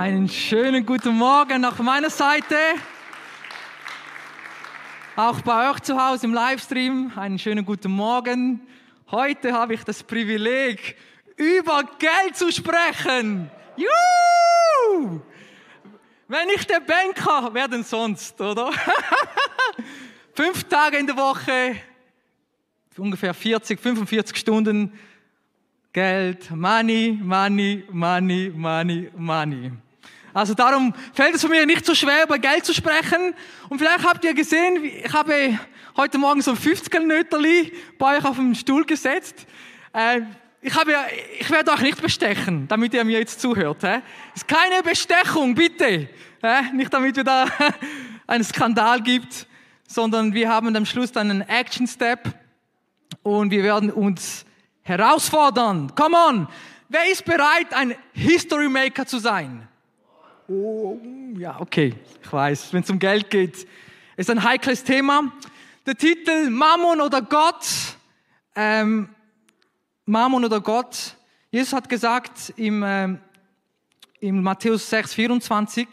Einen schönen guten Morgen nach meiner Seite. Auch bei euch zu Hause im Livestream. Einen schönen guten Morgen. Heute habe ich das Privileg, über Geld zu sprechen. Juhu! Wenn ich der Banker, wer denn sonst, oder? Fünf Tage in der Woche, ungefähr 40, 45 Stunden Geld, Money, Money, Money, Money, Money. Also darum fällt es mich nicht so schwer, über Geld zu sprechen. Und vielleicht habt ihr gesehen, ich habe heute Morgen so ein 50er-Nöterli bei euch auf den Stuhl gesetzt. Äh, ich, habe, ich werde euch nicht bestechen, damit ihr mir jetzt zuhört. Es ist keine Bestechung, bitte. Nicht damit wir da einen Skandal gibt, sondern wir haben am Schluss dann einen Action Step und wir werden uns herausfordern. Come on! Wer ist bereit, ein History Maker zu sein? Oh, ja, okay. Ich weiß, wenn es um Geld geht, ist ein heikles Thema. Der Titel Mammon oder Gott. Ähm, Mammon oder Gott. Jesus hat gesagt im, ähm, im Matthäus 6, 24,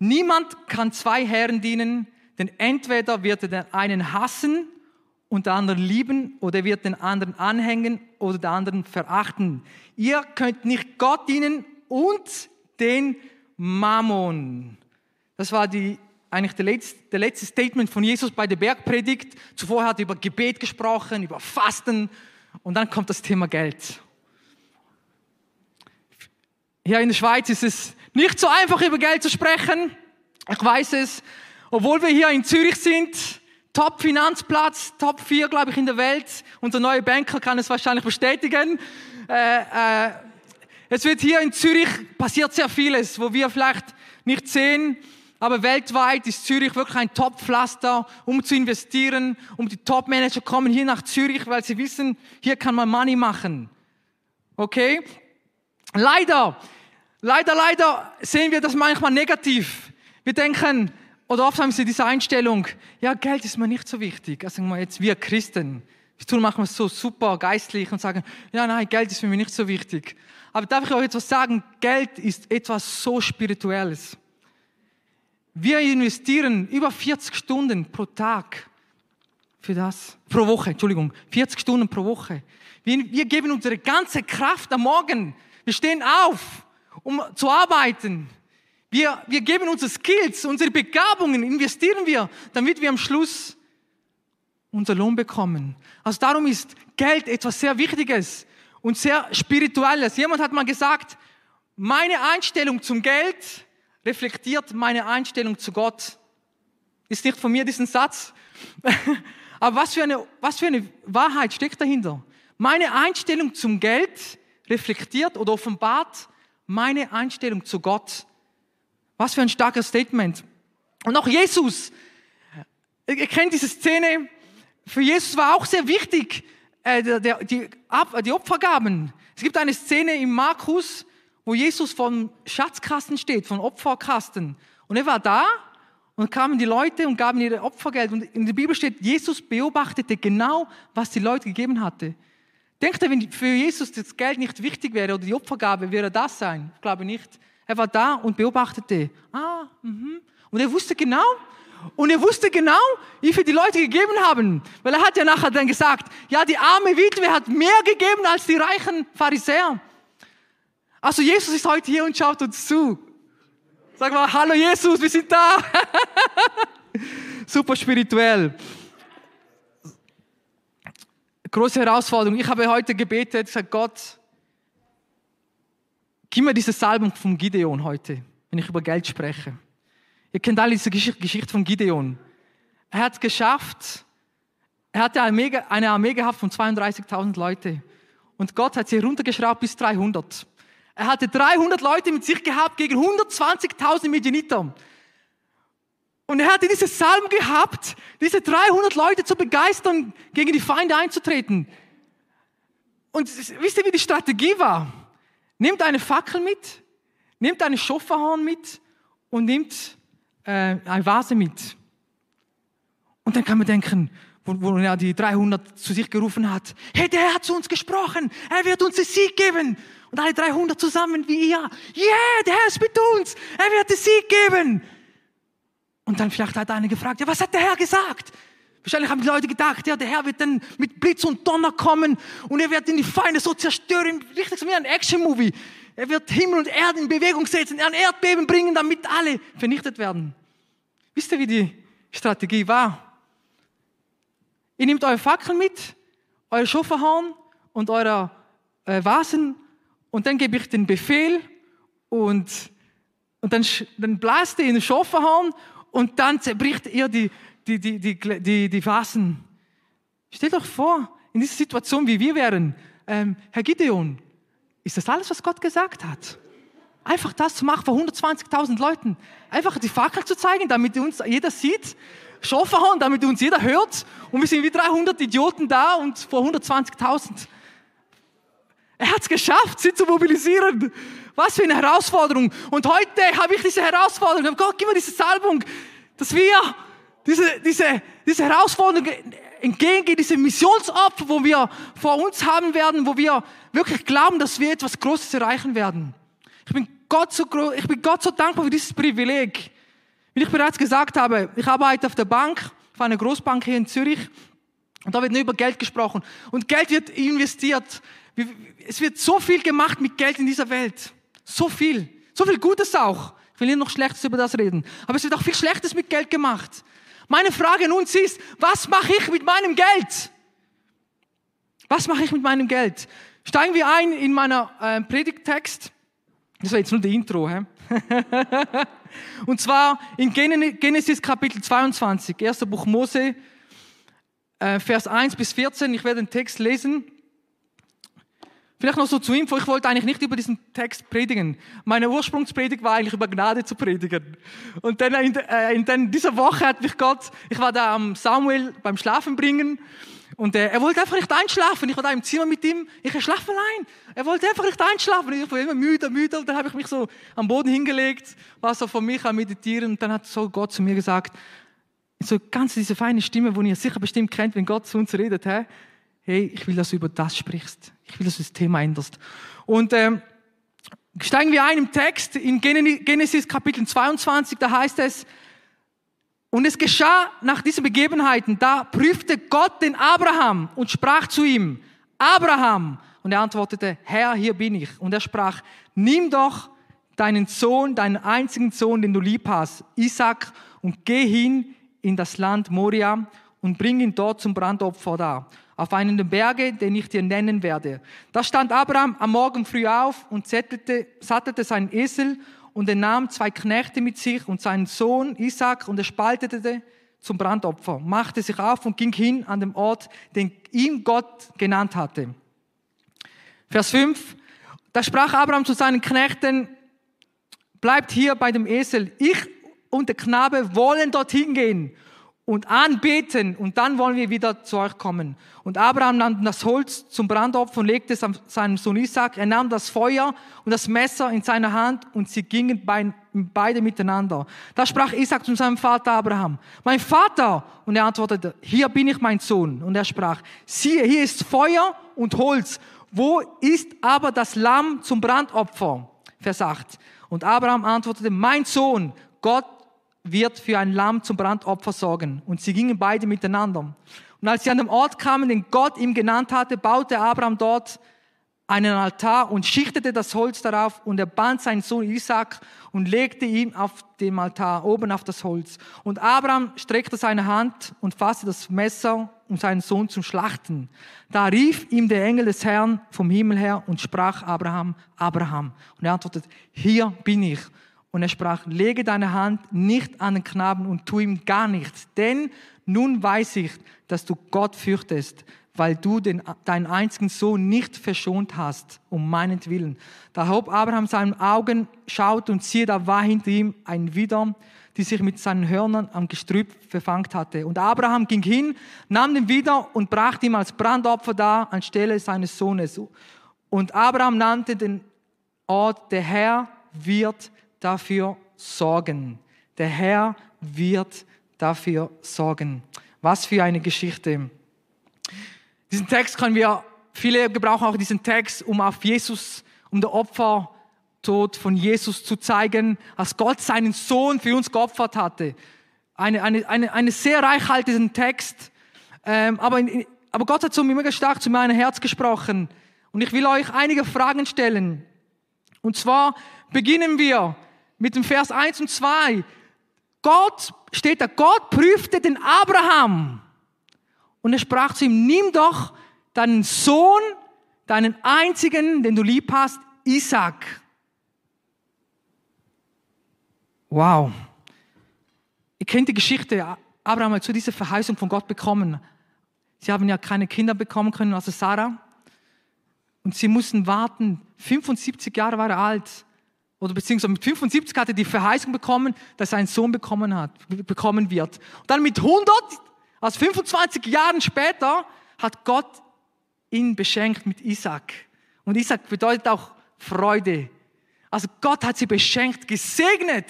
niemand kann zwei Herren dienen, denn entweder wird er den einen hassen und den anderen lieben oder wird den anderen anhängen oder den anderen verachten. Ihr könnt nicht Gott dienen und den Mammon. Das war die, eigentlich der letzte, der letzte Statement von Jesus bei der Bergpredigt. Zuvor hat er über Gebet gesprochen, über Fasten und dann kommt das Thema Geld. Hier in der Schweiz ist es nicht so einfach, über Geld zu sprechen. Ich weiß es. Obwohl wir hier in Zürich sind, Top-Finanzplatz, Top 4, glaube ich, in der Welt. Unser neuer Banker kann es wahrscheinlich bestätigen. Äh, äh, es wird hier in Zürich passiert sehr vieles, wo wir vielleicht nicht sehen, aber weltweit ist Zürich wirklich ein Top-Pflaster, um zu investieren, um die Top-Manager kommen hier nach Zürich, weil sie wissen, hier kann man Money machen. Okay? Leider, leider, leider sehen wir das manchmal negativ. Wir denken, oder oft haben sie diese Einstellung, ja, Geld ist mir nicht so wichtig. Also jetzt wir Christen. Wir tun machen es so super geistlich und sagen, ja, nein, Geld ist für mich nicht so wichtig. Aber darf ich euch etwas sagen? Geld ist etwas so Spirituelles. Wir investieren über 40 Stunden pro Tag für das. Pro Woche, Entschuldigung. 40 Stunden pro Woche. Wir, wir geben unsere ganze Kraft am Morgen. Wir stehen auf, um zu arbeiten. Wir, wir geben unsere Skills, unsere Begabungen, investieren wir, damit wir am Schluss unser Lohn bekommen. Also darum ist Geld etwas sehr Wichtiges und sehr Spirituelles. Jemand hat mal gesagt, meine Einstellung zum Geld reflektiert meine Einstellung zu Gott. Ist nicht von mir diesen Satz. Aber was für, eine, was für eine Wahrheit steckt dahinter? Meine Einstellung zum Geld reflektiert oder offenbart meine Einstellung zu Gott. Was für ein starkes Statement. Und auch Jesus, ihr kennt diese Szene, für Jesus war auch sehr wichtig, äh, der, die, die Opfergaben. Es gibt eine Szene im Markus, wo Jesus vom Schatzkasten steht, vom Opferkasten. Und er war da und kamen die Leute und gaben ihre Opfergeld. Und in der Bibel steht, Jesus beobachtete genau, was die Leute gegeben hatte. Denkt ihr, wenn für Jesus das Geld nicht wichtig wäre oder die Opfergabe, wäre das sein? Ich glaube nicht. Er war da und beobachtete. Ah, mhm. Und er wusste genau, und er wusste genau, wie viel die Leute gegeben haben. Weil er hat ja nachher dann gesagt, ja, die arme Witwe hat mehr gegeben als die reichen Pharisäer. Also Jesus ist heute hier und schaut uns zu. Sag mal, hallo Jesus, wir sind da. Super spirituell. Große Herausforderung. Ich habe heute gebetet, gesagt, Gott, Gib mir diese Salbung von Gideon heute, wenn ich über Geld spreche. Ihr kennt alle diese Geschichte von Gideon. Er hat es geschafft. Er hatte eine Armee, gehabt von 32.000 Leute. Und Gott hat sie runtergeschraubt bis 300. Er hatte 300 Leute mit sich gehabt gegen 120.000 Medianiter. Und er hatte diese Salm gehabt, diese 300 Leute zu begeistern, gegen die Feinde einzutreten. Und wisst ihr, wie die Strategie war? Nimmt eine Fackel mit, nimmt eine Schofferhorn mit und nimmt äh, eine Vase mit. Und dann kann man denken, wo, wo er die 300 zu sich gerufen hat, hey, der hat zu uns gesprochen, er wird uns den Sieg geben. Und alle 300 zusammen wie ihr. Yeah, der Herr ist mit uns. Er wird den Sieg geben. Und dann vielleicht hat einer gefragt, ja, was hat der Herr gesagt? Wahrscheinlich haben die Leute gedacht, ja, der Herr wird dann mit Blitz und Donner kommen und er wird in die Feinde so zerstören, richtig so wie ein Action-Movie. Er wird Himmel und Erde in Bewegung setzen, ein Erdbeben bringen, damit alle vernichtet werden. Wisst ihr, wie die Strategie war? Ihr nehmt eure Fackel mit, euer Schofferhorn und eure äh, Vasen und dann gebe ich den Befehl und, und dann, dann blast ihr in den Schofferhorn und dann zerbricht ihr die, die, die, die, die, die Vasen. Stellt euch vor, in dieser Situation, wie wir wären, ähm, Herr Gideon, ist das alles, was Gott gesagt hat? Einfach das zu machen vor 120.000 Leuten. Einfach die Fackel zu zeigen, damit uns jeder sieht. Schofferhorn, damit uns jeder hört. Und wir sind wie 300 Idioten da und vor 120.000. Er hat es geschafft, sie zu mobilisieren. Was für eine Herausforderung. Und heute habe ich diese Herausforderung. Gott, gib mir diese Salbung, dass wir diese, diese, diese Herausforderung entgegengehen, diese Missionsopfer, wo wir vor uns haben werden, wo wir wirklich glauben, dass wir etwas Großes erreichen werden. Ich bin Gott so, ich bin Gott so dankbar für dieses Privileg. Wie ich bereits gesagt habe, ich arbeite auf der Bank, auf einer Großbank hier in Zürich, und da wird nur über Geld gesprochen. Und Geld wird investiert. Es wird so viel gemacht mit Geld in dieser Welt. So viel. So viel Gutes auch. Ich will nicht noch Schlechtes über das reden. Aber es wird auch viel Schlechtes mit Geld gemacht. Meine Frage nun ist, was mache ich mit meinem Geld? Was mache ich mit meinem Geld? Steigen wir ein in meiner äh, Predigttext. Das war jetzt nur die Intro. Hä? Und zwar in Genesis Kapitel 22, erster Buch Mose, äh, Vers 1 bis 14. Ich werde den Text lesen. Vielleicht noch so zu Info, ich wollte eigentlich nicht über diesen Text predigen. Meine Ursprungspredigt war eigentlich über Gnade zu predigen. Und dann in, äh, in dieser Woche hat mich Gott, ich war da am Samuel beim Schlafen bringen und äh, er wollte einfach nicht einschlafen. Ich war da im Zimmer mit ihm, ich schlafe allein. Er wollte einfach nicht einschlafen. Ich war immer müde, müde und dann habe ich mich so am Boden hingelegt, war so von mich am Meditieren und dann hat so Gott zu mir gesagt, so ganz diese feine Stimme, die ihr sicher bestimmt kennt, wenn Gott zu uns redet, hä? hey, ich will, dass du über das sprichst. Ich will, dass du das Thema änderst. Und ähm, steigen wir ein im Text in Genesis Kapitel 22, da heißt es, und es geschah nach diesen Begebenheiten, da prüfte Gott den Abraham und sprach zu ihm, Abraham. Und er antwortete, Herr, hier bin ich. Und er sprach, nimm doch deinen Sohn, deinen einzigen Sohn, den du lieb hast, Isaac, und geh hin in das Land Moria und bring ihn dort zum Brandopfer da auf einen der Berge, den ich dir nennen werde. Da stand Abraham am Morgen früh auf und sattelte, sattelte seinen Esel und er nahm zwei Knechte mit sich und seinen Sohn Isaac und er spaltete zum Brandopfer, machte sich auf und ging hin an den Ort, den ihm Gott genannt hatte. Vers 5. Da sprach Abraham zu seinen Knechten, bleibt hier bei dem Esel. Ich und der Knabe wollen dorthin gehen und anbeten und dann wollen wir wieder zu euch kommen. Und Abraham nahm das Holz zum Brandopfer und legte es an seinem Sohn Isaac. Er nahm das Feuer und das Messer in seine Hand und sie gingen beide miteinander. Da sprach Isaac zu seinem Vater Abraham, mein Vater! Und er antwortete, hier bin ich mein Sohn. Und er sprach, siehe, hier ist Feuer und Holz. Wo ist aber das Lamm zum Brandopfer? Vers 8. Und Abraham antwortete, mein Sohn, Gott wird für ein Lamm zum Brandopfer sorgen. Und sie gingen beide miteinander. Und als sie an den Ort kamen, den Gott ihm genannt hatte, baute Abraham dort einen Altar und schichtete das Holz darauf und er band seinen Sohn Isaac und legte ihn auf dem Altar oben auf das Holz. Und Abraham streckte seine Hand und fasste das Messer, um seinen Sohn zu schlachten. Da rief ihm der Engel des Herrn vom Himmel her und sprach Abraham, Abraham. Und er antwortet, hier bin ich. Und er sprach, lege deine Hand nicht an den Knaben und tu ihm gar nichts, denn nun weiß ich, dass du Gott fürchtest, weil du den, deinen einzigen Sohn nicht verschont hast, um meinetwillen. Da hob Abraham seine Augen, schaut und siehe, da war hinter ihm ein Widder, die sich mit seinen Hörnern am Gestrüpp verfangt hatte. Und Abraham ging hin, nahm den Widder und brachte ihm als Brandopfer dar anstelle seines Sohnes. Und Abraham nannte den Ort, der Herr wird dafür sorgen. Der Herr wird dafür sorgen. Was für eine Geschichte. Diesen Text können wir, viele gebrauchen auch diesen Text, um auf Jesus um der Opfertod von Jesus zu zeigen, als Gott seinen Sohn für uns geopfert hatte. Eine, eine, eine, eine sehr reichhaltigen Text. Ähm, aber, in, aber Gott hat so mega stark zu meinem Herz gesprochen. Und ich will euch einige Fragen stellen. Und zwar beginnen wir mit dem Vers 1 und 2. Gott, steht da, Gott prüfte den Abraham. Und er sprach zu ihm, nimm doch deinen Sohn, deinen einzigen, den du lieb hast, Isaac. Wow. Ihr kennt die Geschichte. Abraham hat zu dieser Verheißung von Gott bekommen. Sie haben ja keine Kinder bekommen können, also Sarah. Und sie mussten warten. 75 Jahre war er alt. Oder beziehungsweise mit 75 hat er die Verheißung bekommen, dass er einen Sohn bekommen hat, bekommen wird. Und dann mit 100, also 25 Jahren später, hat Gott ihn beschenkt mit Isaac. Und Isaac bedeutet auch Freude. Also Gott hat sie beschenkt, gesegnet.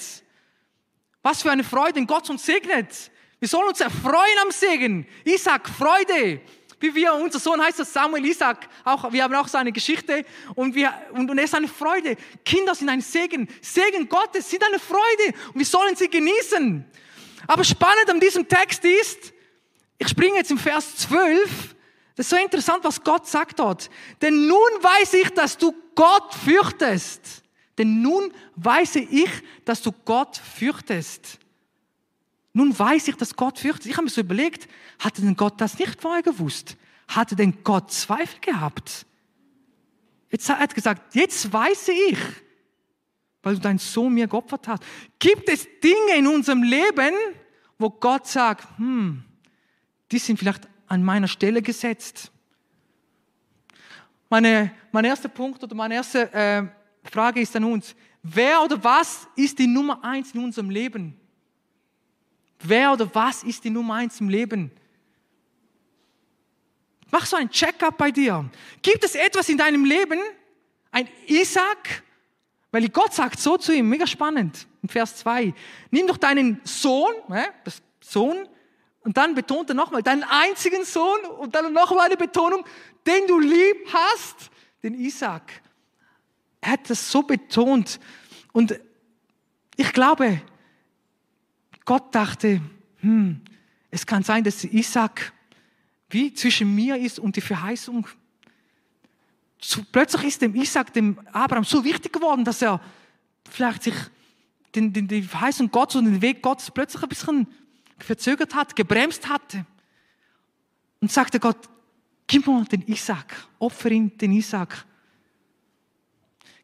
Was für eine Freude, wenn Gott uns segnet. Wir sollen uns erfreuen am Segen. Isaac, Freude wie wir, unser Sohn heißt das Samuel Isaac, auch, wir haben auch seine Geschichte und, wir, und, und er ist eine Freude. Kinder sind ein Segen. Segen Gottes sind eine Freude und wir sollen sie genießen. Aber spannend an diesem Text ist, ich springe jetzt im Vers 12, das ist so interessant, was Gott sagt dort. Denn nun weiß ich, dass du Gott fürchtest. Denn nun weiß ich, dass du Gott fürchtest. Nun weiß ich, dass Gott fürchtet. Ich habe mir so überlegt, hatte denn Gott das nicht vorher gewusst? Hatte denn Gott Zweifel gehabt? Jetzt hat er gesagt, jetzt weiß ich, weil du deinen Sohn mir geopfert hast. Gibt es Dinge in unserem Leben, wo Gott sagt, hm, die sind vielleicht an meiner Stelle gesetzt? Meine, mein erster Punkt oder meine erste äh, Frage ist an uns, wer oder was ist die Nummer eins in unserem Leben? Wer oder was ist die Nummer eins im Leben? Mach so ein Check-up bei dir. Gibt es etwas in deinem Leben, ein Isaac? Weil Gott sagt so zu ihm, mega spannend, in Vers 2. Nimm doch deinen Sohn, das Sohn, und dann betont er nochmal, deinen einzigen Sohn, und dann nochmal eine Betonung, den du lieb hast, den Isaac. Er hat das so betont. Und ich glaube, Gott dachte, hm, es kann sein, dass Isaac wie zwischen mir ist und die Verheißung. Plötzlich ist dem Isaac, dem Abraham so wichtig geworden, dass er vielleicht sich den, den, die Verheißung Gottes und den Weg Gottes plötzlich ein bisschen verzögert hat, gebremst hatte. Und sagte Gott, gib mir den Isaac, opfer ihn den Isaac.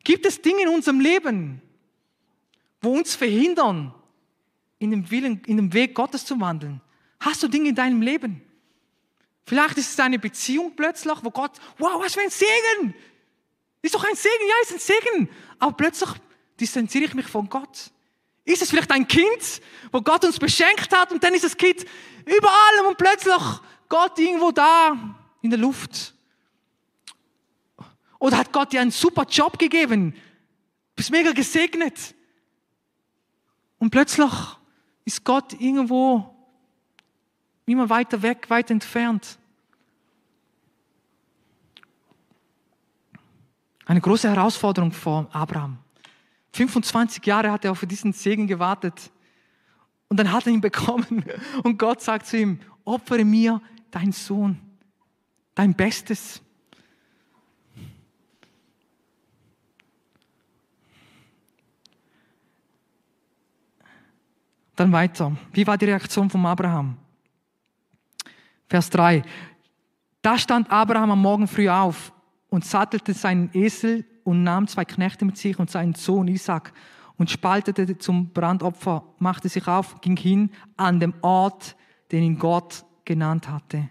Gibt es Dinge in unserem Leben, wo uns verhindern, in dem Willen, in dem Weg Gottes zu wandeln? Hast du Dinge in deinem Leben? Vielleicht ist es eine Beziehung plötzlich, wo Gott, wow, was für ein Segen! Ist doch ein Segen, ja, ist ein Segen. Aber plötzlich distanziere ich mich von Gott. Ist es vielleicht ein Kind, wo Gott uns beschenkt hat und dann ist das Kind überall und plötzlich Gott irgendwo da in der Luft? Oder hat Gott dir einen super Job gegeben? Bist mega gesegnet. Und plötzlich ist Gott irgendwo immer weiter weg, weit entfernt. Eine große Herausforderung vor Abraham. 25 Jahre hat er auf diesen Segen gewartet. Und dann hat er ihn bekommen. Und Gott sagt zu ihm, opfere mir deinen Sohn, dein Bestes. Dann weiter. Wie war die Reaktion von Abraham? Vers 3. Da stand Abraham am Morgen früh auf und sattelte seinen Esel und nahm zwei Knechte mit sich und seinen Sohn Isaac und spaltete zum Brandopfer, machte sich auf, ging hin an dem Ort, den ihn Gott genannt hatte.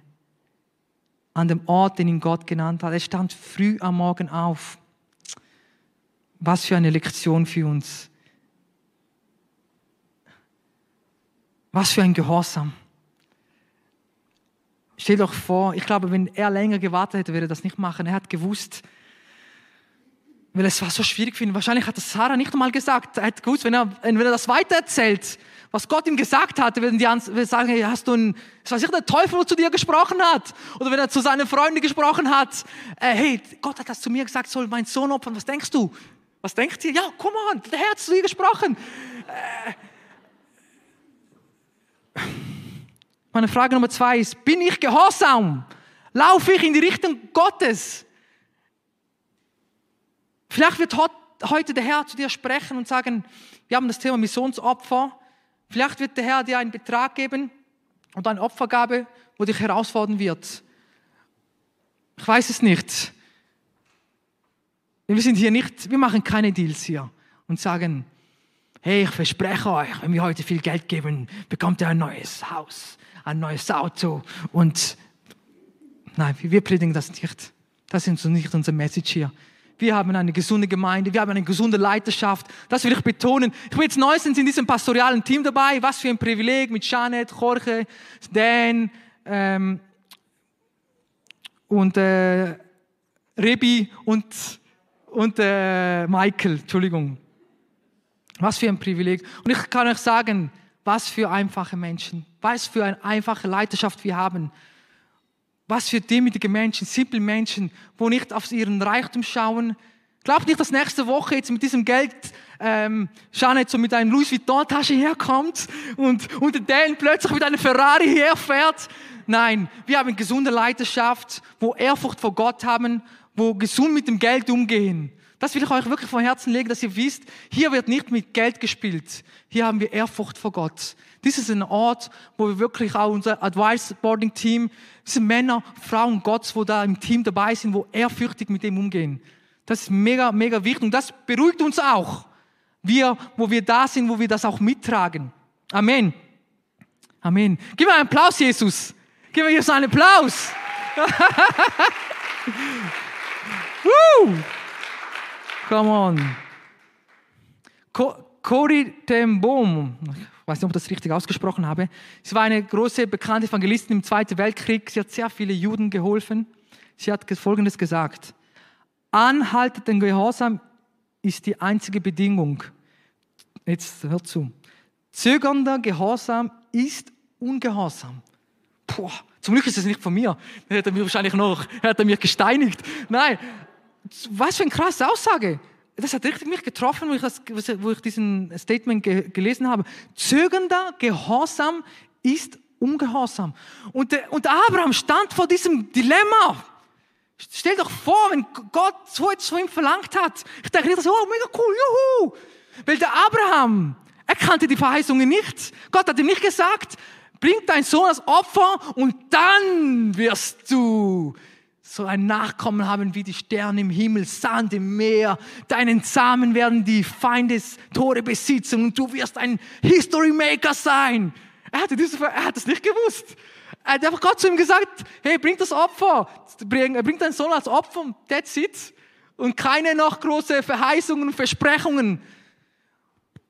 An dem Ort, den ihn Gott genannt hat. Er stand früh am Morgen auf. Was für eine Lektion für uns. Was für ein Gehorsam. Stell doch vor, ich glaube, wenn er länger gewartet hätte, würde er das nicht machen. Er hat gewusst, weil es war so schwierig für ihn. Wahrscheinlich hat das Sarah nicht einmal gesagt. Er hat gewusst, wenn er, wenn er das weitererzählt, was Gott ihm gesagt hat, werden die sagen, hey, hast du ein, es war sicher der Teufel, der zu dir gesprochen hat. Oder wenn er zu seinen Freunden gesprochen hat, äh, hey, Gott hat das zu mir gesagt, soll mein Sohn opfern. Was denkst du? Was denkt ihr? Ja, komm on, der Herr hat zu dir gesprochen. Äh, meine Frage Nummer zwei ist, bin ich gehorsam? Laufe ich in die Richtung Gottes? Vielleicht wird heute der Herr zu dir sprechen und sagen, wir haben das Thema Missionsopfer. Vielleicht wird der Herr dir einen Betrag geben und eine Opfergabe, wo dich herausfordern wird. Ich weiß es nicht. Wir sind hier nicht, wir machen keine Deals hier und sagen, hey, ich verspreche euch, wenn wir heute viel Geld geben, bekommt ihr ein neues Haus, ein neues Auto und nein, wir predigen das nicht. Das ist nicht unsere Message hier. Wir haben eine gesunde Gemeinde, wir haben eine gesunde Leiterschaft. Das will ich betonen. Ich bin jetzt neuestens in diesem pastorialen Team dabei. Was für ein Privileg mit Janet, Jorge, Dan ähm, und äh, Rebi und, und äh, Michael. Entschuldigung. Was für ein Privileg. Und ich kann euch sagen, was für einfache Menschen, was für eine einfache Leiterschaft wir haben. Was für demütige Menschen, simple Menschen, wo nicht auf ihren Reichtum schauen. Glaubt nicht, dass nächste Woche jetzt mit diesem Geld ähm, Janet so mit einem Louis Vuitton-Tasche herkommt und, der Dan plötzlich mit einem Ferrari herfährt. Nein, wir haben gesunde Leidenschaft, wo Ehrfurcht vor Gott haben, wo gesund mit dem Geld umgehen. Das will ich euch wirklich vom Herzen legen, dass ihr wisst, hier wird nicht mit Geld gespielt. Hier haben wir Ehrfurcht vor Gott. Dies ist ein Ort, wo wir wirklich auch unser Advice Boarding Team, diese Männer, Frauen Gottes, wo da im Team dabei sind, wo ehrfürchtig mit dem umgehen. Das ist mega, mega wichtig und das beruhigt uns auch. Wir, wo wir da sind, wo wir das auch mittragen. Amen. Amen. Gib mir einen Applaus, Jesus. Gib mir Jesus einen Applaus. Woo! Come on. Cory ten Boom, ich weiß nicht, ob ich das richtig ausgesprochen habe. Sie war eine große, bekannte Evangelistin im Zweiten Weltkrieg. Sie hat sehr viele Juden geholfen. Sie hat Folgendes gesagt. Anhaltenden Gehorsam ist die einzige Bedingung. Jetzt hört zu. Zögernder Gehorsam ist Ungehorsam. Puh, zum Glück ist es nicht von mir. Hätte er mich wahrscheinlich noch, hätte er mich gesteinigt. Nein, was für eine krasse Aussage das hat richtig mich getroffen, wo ich, das, wo ich diesen Statement ge gelesen habe. Zögernder Gehorsam ist Ungehorsam. Und, und Abraham stand vor diesem Dilemma. Stell doch vor, wenn Gott so etwas von ihm verlangt hat. Ich denke nicht, oh, mega cool, juhu. Weil der Abraham, er kannte die Verheißungen nicht. Gott hat ihm nicht gesagt, bring deinen Sohn als Opfer und dann wirst du so ein Nachkommen haben wie die Sterne im Himmel, Sand im Meer. Deinen Samen werden die Feindestore besitzen und du wirst ein History Maker sein. Er, hatte diese, er hat es nicht gewusst. Er hat einfach Gott zu ihm gesagt, hey, bring das Opfer. Bring, bring deinen Sohn als Opfer. That's it. Und keine noch große Verheißungen und Versprechungen.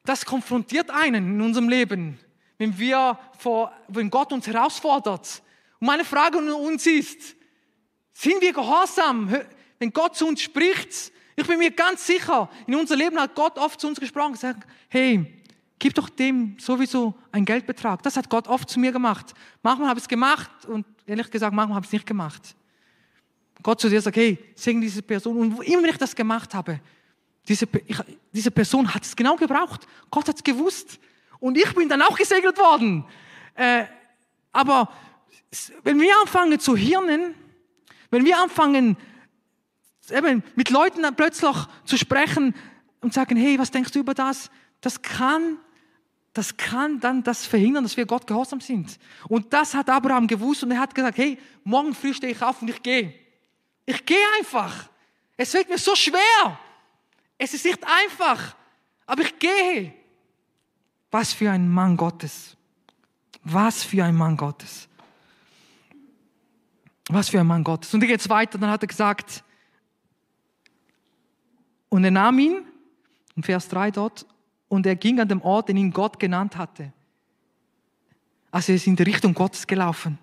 Das konfrontiert einen in unserem Leben, wenn wir vor, wenn Gott uns herausfordert. Und meine Frage an uns ist, sind wir gehorsam, wenn Gott zu uns spricht? Ich bin mir ganz sicher, in unser Leben hat Gott oft zu uns gesprochen gesagt, hey, gib doch dem sowieso einen Geldbetrag. Das hat Gott oft zu mir gemacht. Manchmal habe ich es gemacht und ehrlich gesagt, manchmal habe ich es nicht gemacht. Gott zu dir sagt, hey, segne diese Person. Und immer wenn ich das gemacht habe, diese, ich, diese Person hat es genau gebraucht. Gott hat es gewusst. Und ich bin dann auch gesegnet worden. Äh, aber wenn wir anfangen zu hirnen, wenn wir anfangen, eben mit Leuten plötzlich zu sprechen und sagen, hey, was denkst du über das? Das kann, das kann dann das verhindern, dass wir Gott gehorsam sind. Und das hat Abraham gewusst und er hat gesagt, hey, morgen früh stehe ich auf und ich gehe. Ich gehe einfach. Es fällt mir so schwer. Es ist nicht einfach, aber ich gehe. Was für ein Mann Gottes. Was für ein Mann Gottes. Was für ein Mann Gottes. Und dann geht es weiter, dann hat er gesagt, und er nahm ihn, in Vers 3 dort, und er ging an dem Ort, den ihn Gott genannt hatte. Also er ist in die Richtung Gottes gelaufen.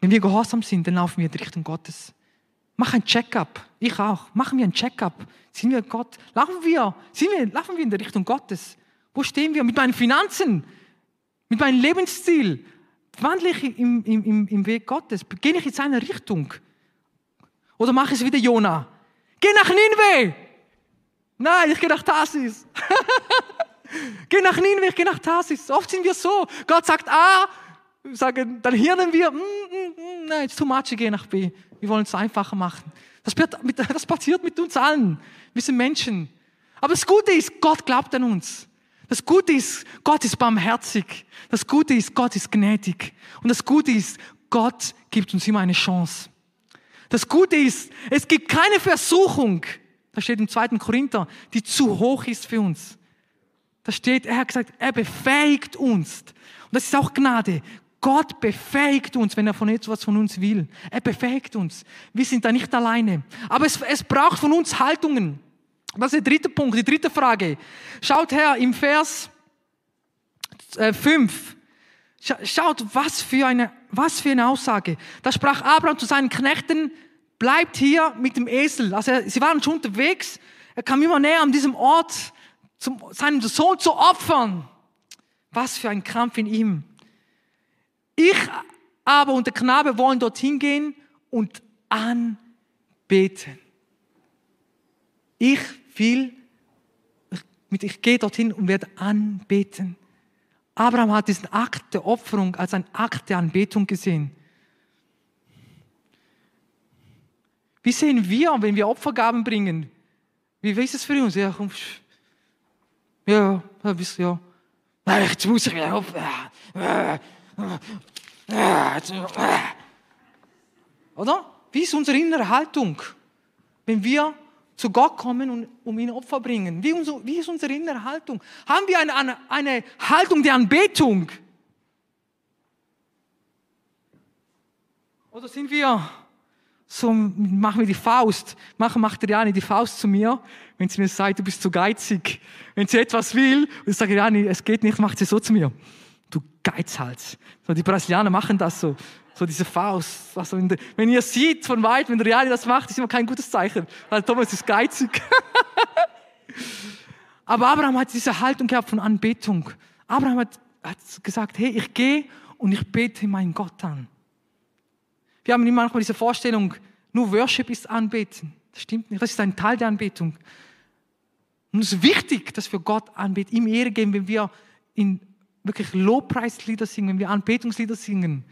Wenn wir gehorsam sind, dann laufen wir in die Richtung Gottes. Mach ein Check-up. Ich auch. Machen wir ein Check-up. Sind wir Gott? Laufen wir, sind wir, laufen wir in der Richtung Gottes? Wo stehen wir mit meinen Finanzen? Mit meinem Lebensstil? Wandle ich im, im, im Weg Gottes? Gehe ich in seine Richtung? Oder mache ich es wieder Jona? Geh nach Nineveh! Nein, ich gehe nach Tarsis. geh nach Nineveh, ich gehe nach Tarsis. Oft sind wir so. Gott sagt A, sagen, dann hirnen wir, mm, mm, mm, nein, it's too much, ich gehe nach B. Wir wollen es einfacher machen. Das, das passiert mit uns allen. Wir sind Menschen. Aber das Gute ist, Gott glaubt an uns. Das Gute ist, Gott ist barmherzig. Das Gute ist, Gott ist gnädig. Und das Gute ist, Gott gibt uns immer eine Chance. Das Gute ist, es gibt keine Versuchung, da steht im zweiten Korinther, die zu hoch ist für uns. Da steht, er hat gesagt, er befähigt uns. Und das ist auch Gnade. Gott befähigt uns, wenn er von etwas von uns will. Er befähigt uns. Wir sind da nicht alleine. Aber es, es braucht von uns Haltungen. Das ist der dritte Punkt, die dritte Frage. Schaut her im Vers 5. Äh, schaut, was für eine, was für eine Aussage. Da sprach Abraham zu seinen Knechten, bleibt hier mit dem Esel. Also sie waren schon unterwegs. Er kam immer näher an diesem Ort, zum, seinen Sohn zu opfern. Was für ein Kampf in ihm. Ich aber und der Knabe wollen dorthin gehen und anbeten. Ich will, ich, ich gehe dorthin und werde anbeten. Abraham hat diesen Akt der Opferung als einen Akt der Anbetung gesehen. Wie sehen wir, wenn wir Opfergaben bringen? Wie ist es für uns? Ja, komm, ja, ja. Jetzt muss ich ja. Oder? Wie ist unsere innere Haltung, wenn wir zu Gott kommen und um ihn Opfer bringen? Wie, unser, wie ist unsere innere Haltung? Haben wir eine, eine, eine Haltung der Anbetung? Oder sind wir so, machen wir die Faust, machen macht Riani die Faust zu mir, wenn sie mir sagt, du bist zu geizig. Wenn sie etwas will, und ich sage, Riani, es geht nicht, macht sie so zu mir. Du Geizhals. So, die Brasilianer machen das so so diese Faust. Also der, wenn ihr seht von weit, wenn Reali das macht, ist immer kein gutes Zeichen, weil Thomas ist geizig. Aber Abraham hat diese Haltung gehabt von Anbetung. Abraham hat, hat gesagt, hey, ich gehe und ich bete meinen Gott an. Wir haben immer manchmal diese Vorstellung, nur Worship ist Anbeten. Das stimmt nicht. Das ist ein Teil der Anbetung. Und es ist wichtig, dass wir Gott anbeten, ihm Ehre geben, wenn wir in wirklich Lobpreislieder singen, wenn wir Anbetungslieder singen.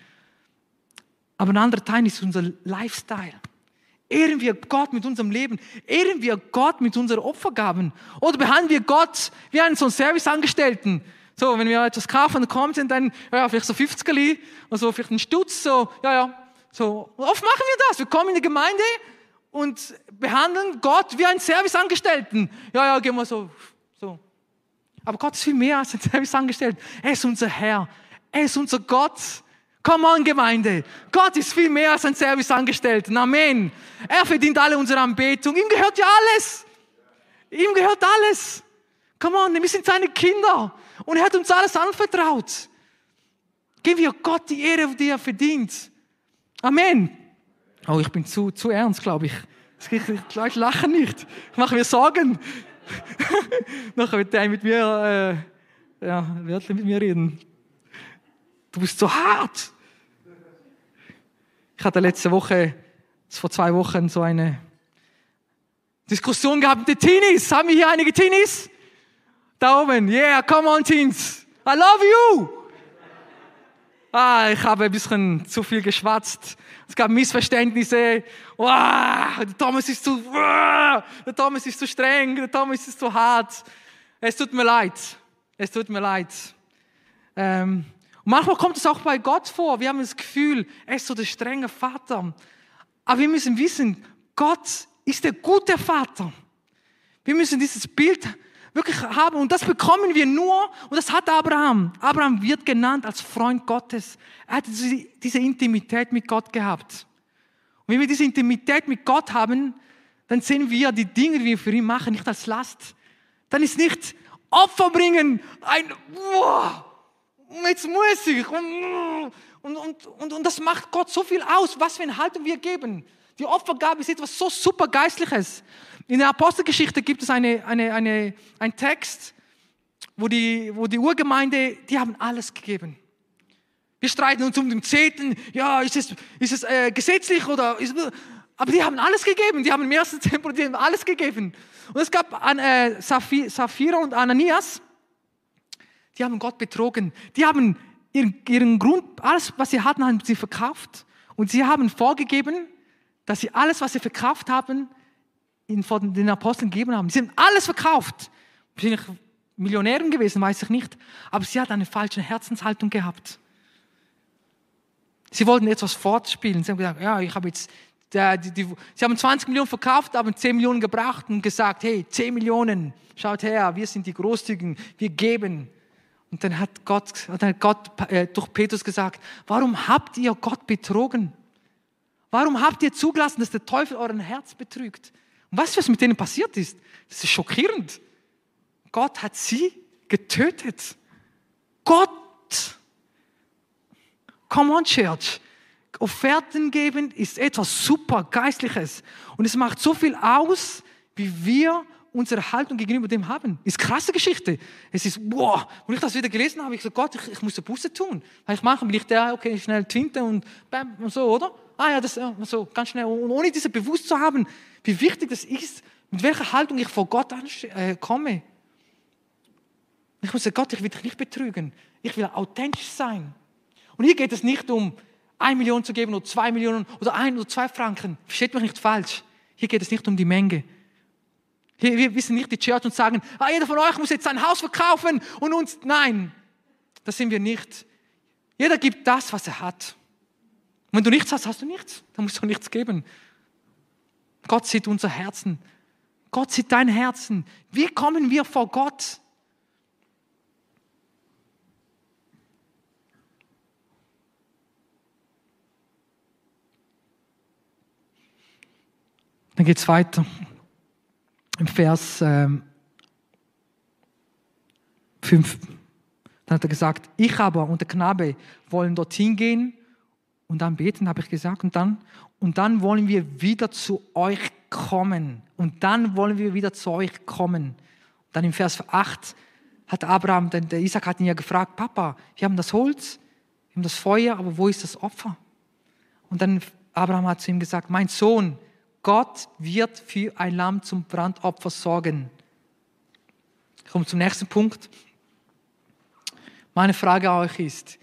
Aber ein anderer Teil ist unser Lifestyle. Ehren wir Gott mit unserem Leben? Ehren wir Gott mit unseren Opfergaben? Oder behandeln wir Gott wie einen so einen Serviceangestellten? So, wenn wir etwas kaufen, kommt dann, ja, vielleicht so 50 oder so, vielleicht ein Stutz, so, ja, ja. So, oft machen wir das. Wir kommen in die Gemeinde und behandeln Gott wie einen Serviceangestellten. Ja, ja, gehen wir so. Aber Gott ist viel mehr als ein Serviceangestellter. Er ist unser Herr. Er ist unser Gott. Come on, Gemeinde. Gott ist viel mehr als ein Serviceangestellter. Amen. Er verdient alle unsere Anbetung. Ihm gehört ja alles. Ihm gehört alles. Come on, wir sind seine Kinder. Und er hat uns alles anvertraut. Geben wir Gott die Ehre, die er verdient. Amen. Oh, ich bin zu, zu ernst, glaube ich. Ich, ich lache nicht. Ich mache mir Sorgen. Nachher wird der mit mir, äh, ja, wird mit mir reden. Du bist so hart. Ich hatte letzte Woche, vor zwei Wochen, so eine Diskussion gehabt mit den Teenies. Haben wir hier einige Teenies? Da oben. Yeah, come on, Teens. I love you. Ah, ich habe ein bisschen zu viel geschwatzt. Es gab Missverständnisse. Wow, der Thomas ist zu, wow, der Thomas ist zu streng, der Thomas ist zu hart. Es tut mir leid. Es tut mir leid. Ähm, und manchmal kommt es auch bei Gott vor. Wir haben das Gefühl, er ist so der strenge Vater. Aber wir müssen wissen, Gott ist der gute Vater. Wir müssen dieses Bild wirklich haben und das bekommen wir nur und das hat Abraham. Abraham wird genannt als Freund Gottes. Er hat diese Intimität mit Gott gehabt. Und wenn wir diese Intimität mit Gott haben, dann sehen wir die Dinge, die wir für ihn machen, nicht als Last. Dann ist nicht Opfer bringen ein, wow, jetzt muss ich. Und, und, und, und, das macht Gott so viel aus, was für eine Haltung wir geben. Die Opfergabe ist etwas so super Geistliches. In der Apostelgeschichte gibt es eine, eine, eine, einen Text, wo die, wo die Urgemeinde, die haben alles gegeben. Wir streiten uns um den Zehnten, ja, ist es, ist es äh, gesetzlich oder ist, aber die haben alles gegeben, die haben im ersten Tempel, die haben alles gegeben. Und es gab an, äh, Sapphira und Ananias, die haben Gott betrogen. Die haben ihren, ihren Grund, alles, was sie hatten, haben sie verkauft. Und sie haben vorgegeben, dass sie alles, was sie verkauft haben, ihnen von den Aposteln gegeben haben. Sie haben alles verkauft. Wahrscheinlich Millionären gewesen, weiß ich nicht. Aber sie hat eine falsche Herzenshaltung gehabt. Sie wollten etwas fortspielen. Sie haben gesagt, ja, ich habe jetzt die, die, sie haben 20 Millionen verkauft, haben 10 Millionen gebracht und gesagt, hey, 10 Millionen, schaut her, wir sind die Großzügigen, wir geben. Und dann hat Gott, dann hat Gott äh, durch Petrus gesagt, warum habt ihr Gott betrogen? Warum habt ihr zugelassen, dass der Teufel euren Herz betrügt? Und weißt du, was mit denen passiert ist? Das ist schockierend. Gott hat sie getötet. Gott. Come on, Church. Offerten geben ist etwas super Geistliches. Und es macht so viel aus, wie wir unsere Haltung gegenüber dem haben. Ist krasse Geschichte. Es ist, wow, und ich das wieder gelesen habe, ich so, Gott, ich, ich muss eine Buße tun. Weil ich mache, bin ich der, okay, schnell Tinte und bam, und so, oder? Ah ja, das, so, ganz schnell. Und ohne diese bewusst zu haben, wie wichtig das ist, mit welcher Haltung ich vor Gott äh, komme. Ich muss sagen, Gott, ich will dich nicht betrügen. Ich will authentisch sein. Und hier geht es nicht um ein Million zu geben oder zwei Millionen oder ein oder zwei Franken. Versteht mich nicht falsch. Hier geht es nicht um die Menge. Hier, wir wissen nicht die Church und sagen, ah, jeder von euch muss jetzt sein Haus verkaufen und uns, nein, das sind wir nicht. Jeder gibt das, was er hat. Wenn du nichts hast, hast du nichts. Dann musst du nichts geben. Gott sieht unser Herzen. Gott sieht dein Herzen. Wie kommen wir vor Gott? Dann geht es weiter. Im Vers ähm, 5. Dann hat er gesagt, ich aber und der Knabe wollen dorthin gehen und dann beten, habe ich gesagt. Und dann, und dann wollen wir wieder zu euch kommen. Und dann wollen wir wieder zu euch kommen. Und dann im Vers 8 hat Abraham, der Isaac hat ihn ja gefragt, Papa, wir haben das Holz, wir haben das Feuer, aber wo ist das Opfer? Und dann Abraham hat zu ihm gesagt, mein Sohn, Gott wird für ein Lamm zum Brandopfer sorgen. Ich komme zum nächsten Punkt. Meine Frage an euch ist,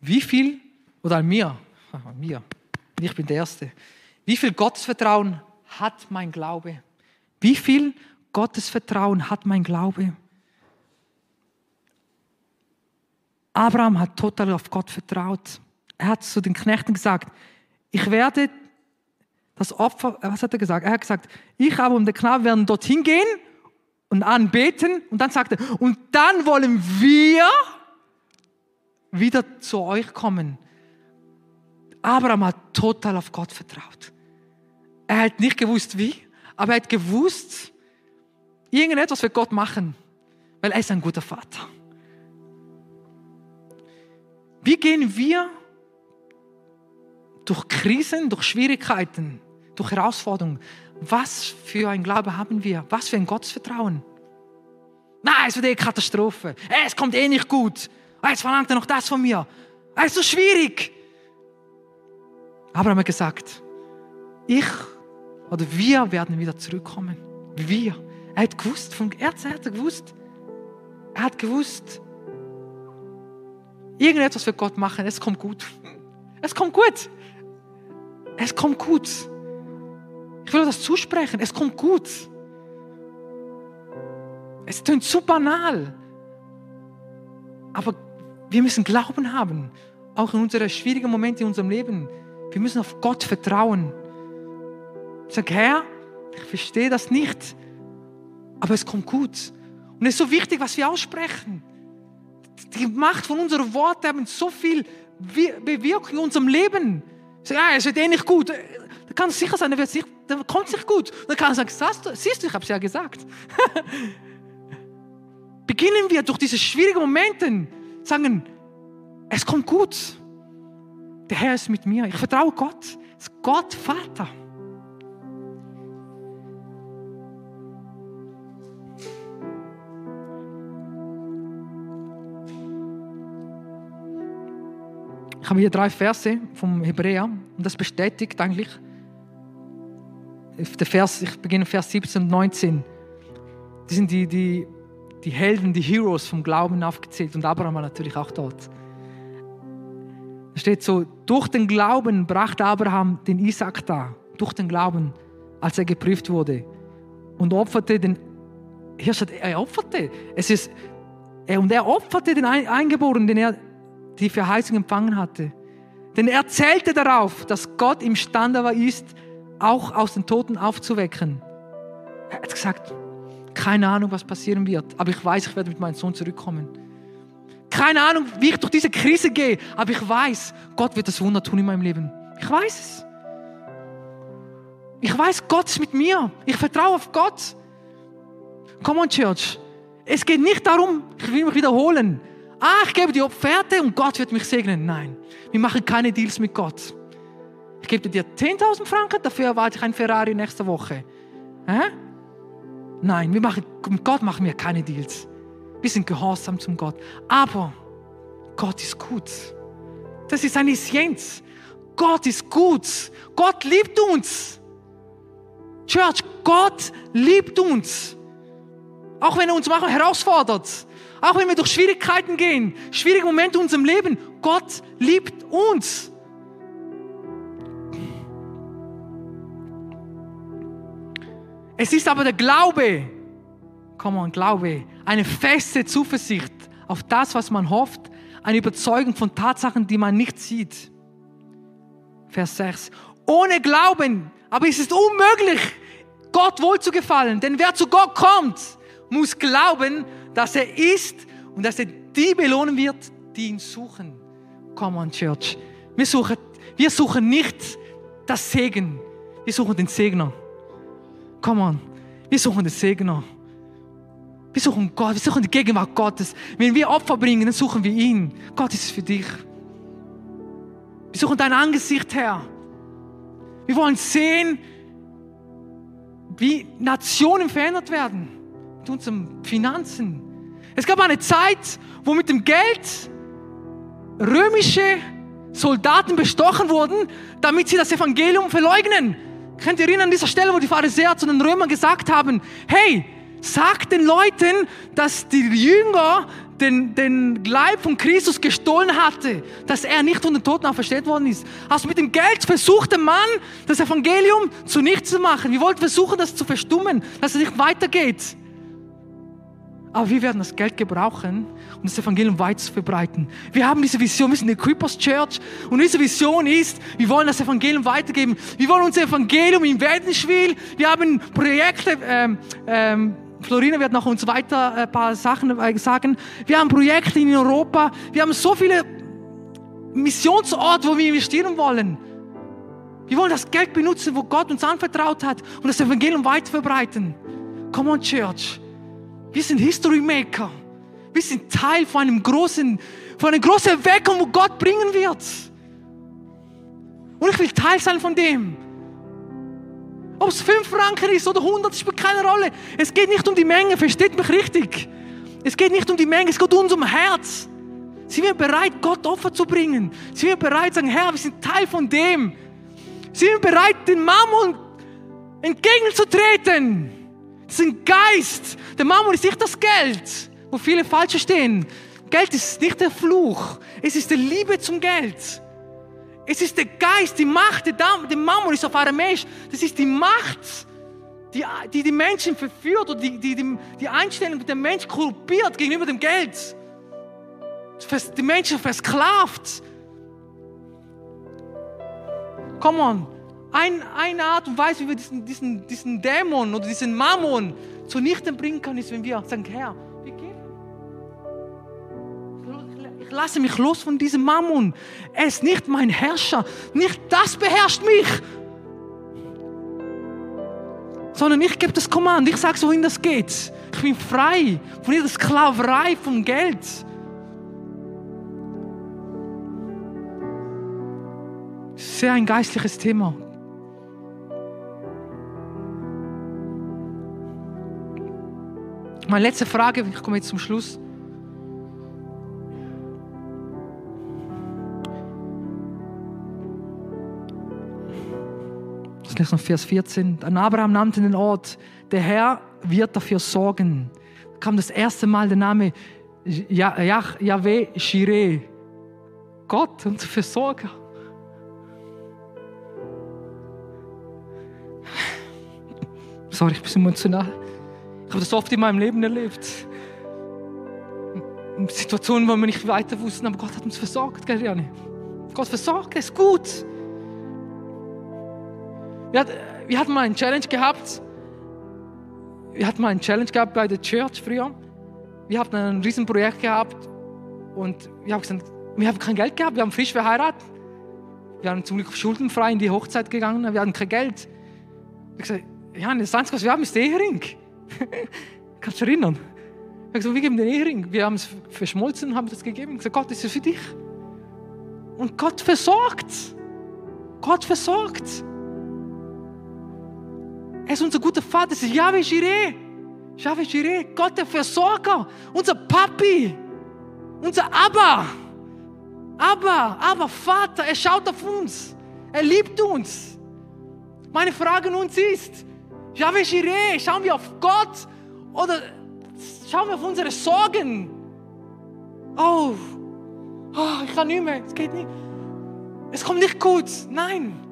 wie viel, oder an mir, an mir, ich bin der Erste, wie viel Gottesvertrauen hat mein Glaube? Wie viel Gottesvertrauen hat mein Glaube? Abraham hat total auf Gott vertraut. Er hat zu den Knechten gesagt, ich werde das Opfer, was hat er gesagt? Er hat gesagt, ich aber und der Knabe werden dorthin gehen und anbeten. Und dann sagt er, und dann wollen wir wieder zu euch kommen. Abraham hat total auf Gott vertraut. Er hat nicht gewusst wie, aber er hat gewusst, irgendetwas wird Gott machen, weil er ist ein guter Vater. Wie gehen wir durch Krisen, durch Schwierigkeiten? durch Herausforderungen. Was für ein Glaube haben wir? Was für ein Gottesvertrauen? Nein, es wird eh Katastrophe. Es kommt eh nicht gut. Jetzt verlangt er noch das von mir. Es ist so schwierig. Er hat gesagt, ich oder wir werden wieder zurückkommen. Wir. Er hat gewusst, vom Herzen hat er gewusst. Er hat gewusst, irgendetwas wird Gott machen. Es kommt gut. Es kommt gut. Es kommt gut. Ich will das zusprechen. Es kommt gut. Es klingt so banal. Aber wir müssen Glauben haben. Auch in unseren schwierigen Momenten in unserem Leben. Wir müssen auf Gott vertrauen. Sage, Herr, ich verstehe das nicht. Aber es kommt gut. Und es ist so wichtig, was wir aussprechen. Die Macht von unseren Worten haben so viel Bewirkung in unserem Leben. Sage, ja, es wird eh nicht gut. Da kann es sicher sein, wird sich, der kommt sich gut. Und dann kann er sagen, siehst du, ich habe es ja gesagt. Beginnen wir durch diese schwierigen Momente, sagen, es kommt gut der Herr ist mit mir. Ich vertraue Gott. Es ist Gott Vater. Ich habe hier drei Verse vom Hebräer und das bestätigt eigentlich der Vers, ich beginne Vers 17 und 19. Die sind die, die, die Helden, die Heroes vom Glauben aufgezählt und Abraham war natürlich auch dort. Steht so, durch den Glauben brachte Abraham den Isaac da, durch den Glauben, als er geprüft wurde und opferte den, hier steht, er opferte, es ist, er, und er opferte den Eingeborenen, den er die Verheißung empfangen hatte. Denn er zählte darauf, dass Gott imstande war, ist, auch aus den Toten aufzuwecken. Er hat gesagt, keine Ahnung, was passieren wird, aber ich weiß, ich werde mit meinem Sohn zurückkommen. Keine Ahnung, wie ich durch diese Krise gehe, aber ich weiß, Gott wird das Wunder tun in meinem Leben. Ich weiß es. Ich weiß, Gott ist mit mir. Ich vertraue auf Gott. Come on, Church. Es geht nicht darum, ich will mich wiederholen. Ah, ich gebe die Offerte und Gott wird mich segnen. Nein, wir machen keine Deals mit Gott. Ich gebe dir 10.000 Franken, dafür erwarte ich ein Ferrari nächste Woche. Hä? Nein, wir machen, mit Gott machen wir keine Deals. Wir sind gehorsam zum Gott. Aber Gott ist gut. Das ist eine Essenz. Gott ist gut. Gott liebt uns. Church, Gott liebt uns. Auch wenn er uns manchmal herausfordert. Auch wenn wir durch Schwierigkeiten gehen, schwierige Momente in unserem Leben. Gott liebt uns. Es ist aber der Glaube, come on, Glaube, eine feste Zuversicht auf das, was man hofft, eine Überzeugung von Tatsachen, die man nicht sieht. Vers 6. Ohne Glauben, aber es ist unmöglich, Gott wohl zu gefallen, denn wer zu Gott kommt, muss glauben, dass er ist und dass er die belohnen wird, die ihn suchen. Come on, Church. Wir suchen, wir suchen nicht das Segen, wir suchen den Segner. Come on. Wir suchen den Segner. Wir suchen Gott, wir suchen die Gegenwart Gottes. Wenn wir Opfer bringen, dann suchen wir ihn. Gott ist für dich. Wir suchen dein Angesicht, Herr. Wir wollen sehen, wie Nationen verändert werden mit unseren Finanzen. Es gab eine Zeit, wo mit dem Geld römische Soldaten bestochen wurden, damit sie das Evangelium verleugnen. Könnt ihr erinnern an dieser Stelle, wo die Pharisäer zu den Römern gesagt haben, hey, sagt den Leuten, dass die Jünger den, den Leib von Christus gestohlen hatte, dass er nicht von den Toten auferstehen worden ist. Also mit dem Geld versucht der Mann, das Evangelium zunichte zu machen. Wir wollten versuchen, das zu verstummen, dass es nicht weitergeht. Aber wir werden das Geld gebrauchen, um das Evangelium weit zu verbreiten. Wir haben diese Vision, wir sind eine Creepers Church und diese Vision ist, wir wollen das Evangelium weitergeben. Wir wollen unser Evangelium in Wädenswil, wir haben Projekte, ähm, ähm, Florina wird noch uns weiter ein paar Sachen äh, sagen. Wir haben Projekte in Europa, wir haben so viele Missionsorte, wo wir investieren wollen. Wir wollen das Geld benutzen, wo Gott uns anvertraut hat, um das Evangelium weit verbreiten. Come on, Church. Wir sind History Maker. Wir sind Teil von einem großen, von einer großen Erweckung, wo Gott bringen wird. Und ich will Teil sein von dem. Ob es fünf Franken ist oder 100, spielt keine Rolle. Es geht nicht um die Menge, versteht mich richtig. Es geht nicht um die Menge, es geht um unser Herz. Sind wir bereit, Gott Opfer zu bringen? Sind wir bereit, sagen, Herr, wir sind Teil von dem? Sind wir bereit, den Mammon entgegenzutreten? Das ist ein Geist. Der Mammon ist nicht das Geld, wo viele falsch stehen. Geld ist nicht der Fluch. Es ist die Liebe zum Geld. Es ist der Geist, die Macht, der Mammon ist auf Aramäisch. Das ist die Macht, die die, die Menschen verführt oder die, die, die, die Einstellung der Menschen korrumpiert gegenüber dem Geld. Die Menschen versklavt. Come on. Ein, eine Art und Weise, wie wir diesen, diesen, diesen Dämon oder diesen Mammon zunichte bringen können, ist, wenn wir sagen, Herr, Ich lasse mich los von diesem Mammon. Er ist nicht mein Herrscher. Nicht das beherrscht mich. Sondern ich gebe das Kommando. Ich sage, wohin das geht. Ich bin frei von dieser Sklaverei vom Geld. Sehr ein geistliches Thema. Meine letzte Frage, ich komme jetzt zum Schluss. Vielleicht noch Vers 14. An Abraham nannte den Ort, der Herr wird dafür sorgen. Da kam das erste Mal der Name Yahweh Shireh. Gott, unser Versorger. Sorry, ich bin emotional. Ich habe das oft in meinem Leben erlebt. Situationen, wo wir nicht weiter wussten, aber Gott hat uns versorgt, gell, Jani? Gott versorgt, er ist gut. Wir, wir hatten mal eine Challenge gehabt. Wir hatten mal eine Challenge gehabt bei der Church früher. Wir hatten ein Riesenprojekt gehabt und wir haben gesagt, wir haben kein Geld gehabt, wir haben frisch verheiratet. Wir haben zum Glück schuldenfrei in die Hochzeit gegangen, wir hatten kein Geld. Ich gesagt, ja, das Einzige, was wir haben, ist der Ehering. Kannst du dich erinnern? Ich habe gesagt, wir geben den Ehering. Wir haben es verschmolzen, haben das gegeben. Ich habe gesagt, Gott, das ist für dich. Und Gott versorgt. Gott versorgt. Er ist unser guter Vater. Das ist Yahweh Jireh. Yahweh Jireh. Gott der Versorger. Unser Papi. Unser Abba. Abba. Abba, Vater. Er schaut auf uns. Er liebt uns. Meine Frage an uns ist, Yahweh Jireh, schauen wir auf Gott oder schauen wir auf unsere Sorgen? Oh, oh ich kann nicht mehr, es geht nicht. Es kommt nicht gut. Nein.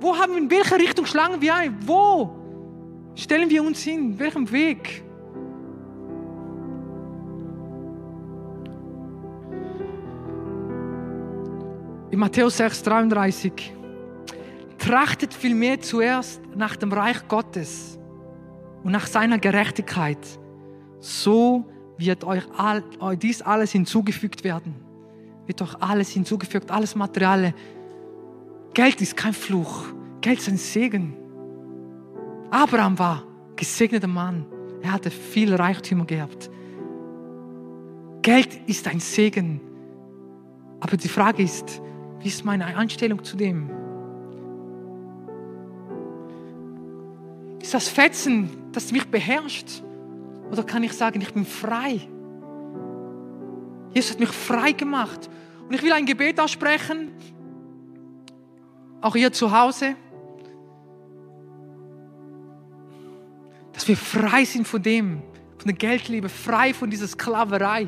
Wo haben wir, in welche Richtung schlagen wir ein? Wo stellen wir uns hin? Welchem Weg? In Matthäus 6, 33. Trachtet vielmehr zuerst nach dem Reich Gottes und nach seiner Gerechtigkeit. So wird euch, all, dies alles hinzugefügt werden. Wird euch alles hinzugefügt, alles Materielle. Geld ist kein Fluch. Geld ist ein Segen. Abraham war gesegneter Mann. Er hatte viel Reichtümer gehabt. Geld ist ein Segen. Aber die Frage ist, wie ist meine Einstellung zu dem? Ist das Fetzen, das mich beherrscht? Oder kann ich sagen, ich bin frei? Jesus hat mich frei gemacht. Und ich will ein Gebet aussprechen auch hier zu Hause, dass wir frei sind von dem, von der Geldliebe, frei von dieser Sklaverei.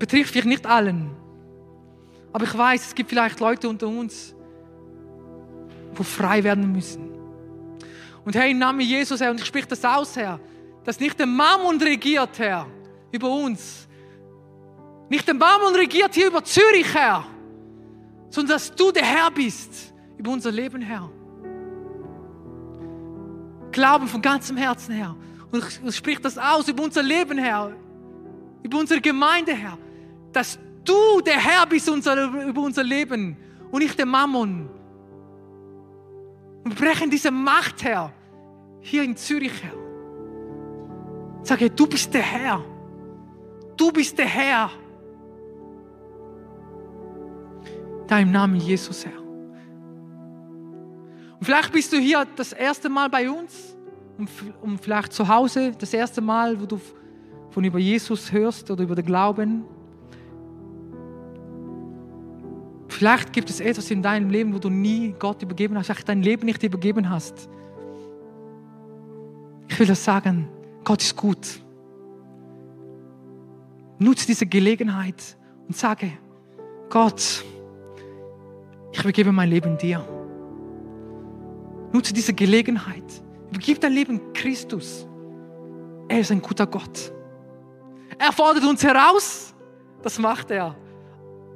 Betrifft vielleicht nicht allen, aber ich weiß, es gibt vielleicht Leute unter uns, wo frei werden müssen. Und Herr, im Namen Jesus, Herr, und ich spreche das aus, Herr, dass nicht der Mammon regiert, Herr, über uns. Nicht der Mammon regiert hier über Zürich, Herr sondern dass du der Herr bist über unser Leben, Herr. Glauben von ganzem Herzen, Herr. Und ich sprich das aus über unser Leben, Herr. Über unsere Gemeinde, Herr. Dass du der Herr bist über unser Leben und nicht der Mammon. Und brechen diese Macht, Herr, hier in Zürich, Herr. Sage, du bist der Herr. Du bist der Herr. Da im Namen Jesus, Herr. Und vielleicht bist du hier das erste Mal bei uns und vielleicht zu Hause das erste Mal, wo du von über Jesus hörst oder über den Glauben. Vielleicht gibt es etwas in deinem Leben, wo du nie Gott übergeben hast, dein Leben nicht übergeben hast. Ich will das sagen, Gott ist gut. Nutze diese Gelegenheit und sage, Gott, ich übergebe mein Leben dir. Nutze diese Gelegenheit. Übergib dein Leben Christus. Er ist ein guter Gott. Er fordert uns heraus. Das macht er.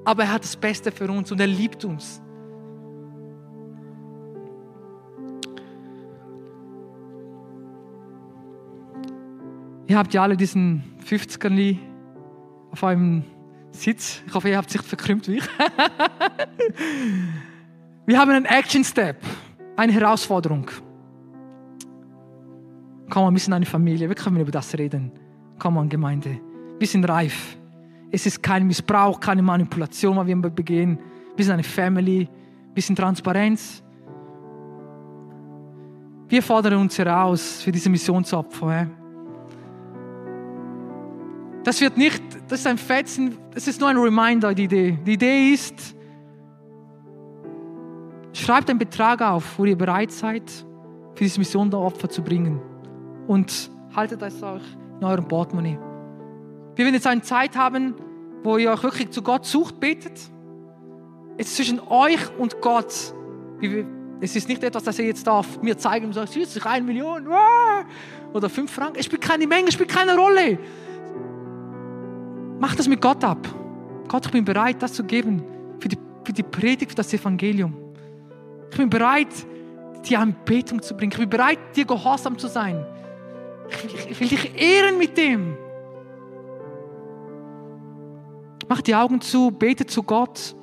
Aber er hat das Beste für uns und er liebt uns. Ihr habt ja alle diesen 50er auf einem Sitz. Ich hoffe, ihr habt sich verkrümmt wie ich. Wir haben einen Action Step, eine Herausforderung. Komm wir sind eine Familie, wir können über das reden. Komm mal, Gemeinde. Wir sind reif. Es ist kein Missbrauch, keine Manipulation, was wir begehen. Wir sind eine Family, wir sind Transparenz. Wir fordern uns heraus für diese Missionsopfer. Das wird nicht, das ist ein Fetzen, das ist nur ein Reminder, die Idee. Die Idee ist, schreibt einen Betrag auf, wo ihr bereit seid, für diese Mission der Opfer zu bringen. Und haltet das euch in eurem Portemonnaie. Wir werden jetzt eine Zeit haben, wo ihr euch wirklich zu Gott sucht, betet. Es ist zwischen euch und Gott. Es ist nicht etwas, das ihr jetzt darf mir zeigen und sagt, süß, eine Million oder fünf Franken. Es spielt keine Menge, es spielt keine Rolle. Mach das mit Gott ab. Gott, ich bin bereit, das zu geben für die, für die Predigt, für das Evangelium. Ich bin bereit, dir Anbetung zu bringen. Ich bin bereit, dir gehorsam zu sein. Ich, ich will dich ehren mit dem. Mach die Augen zu, bete zu Gott.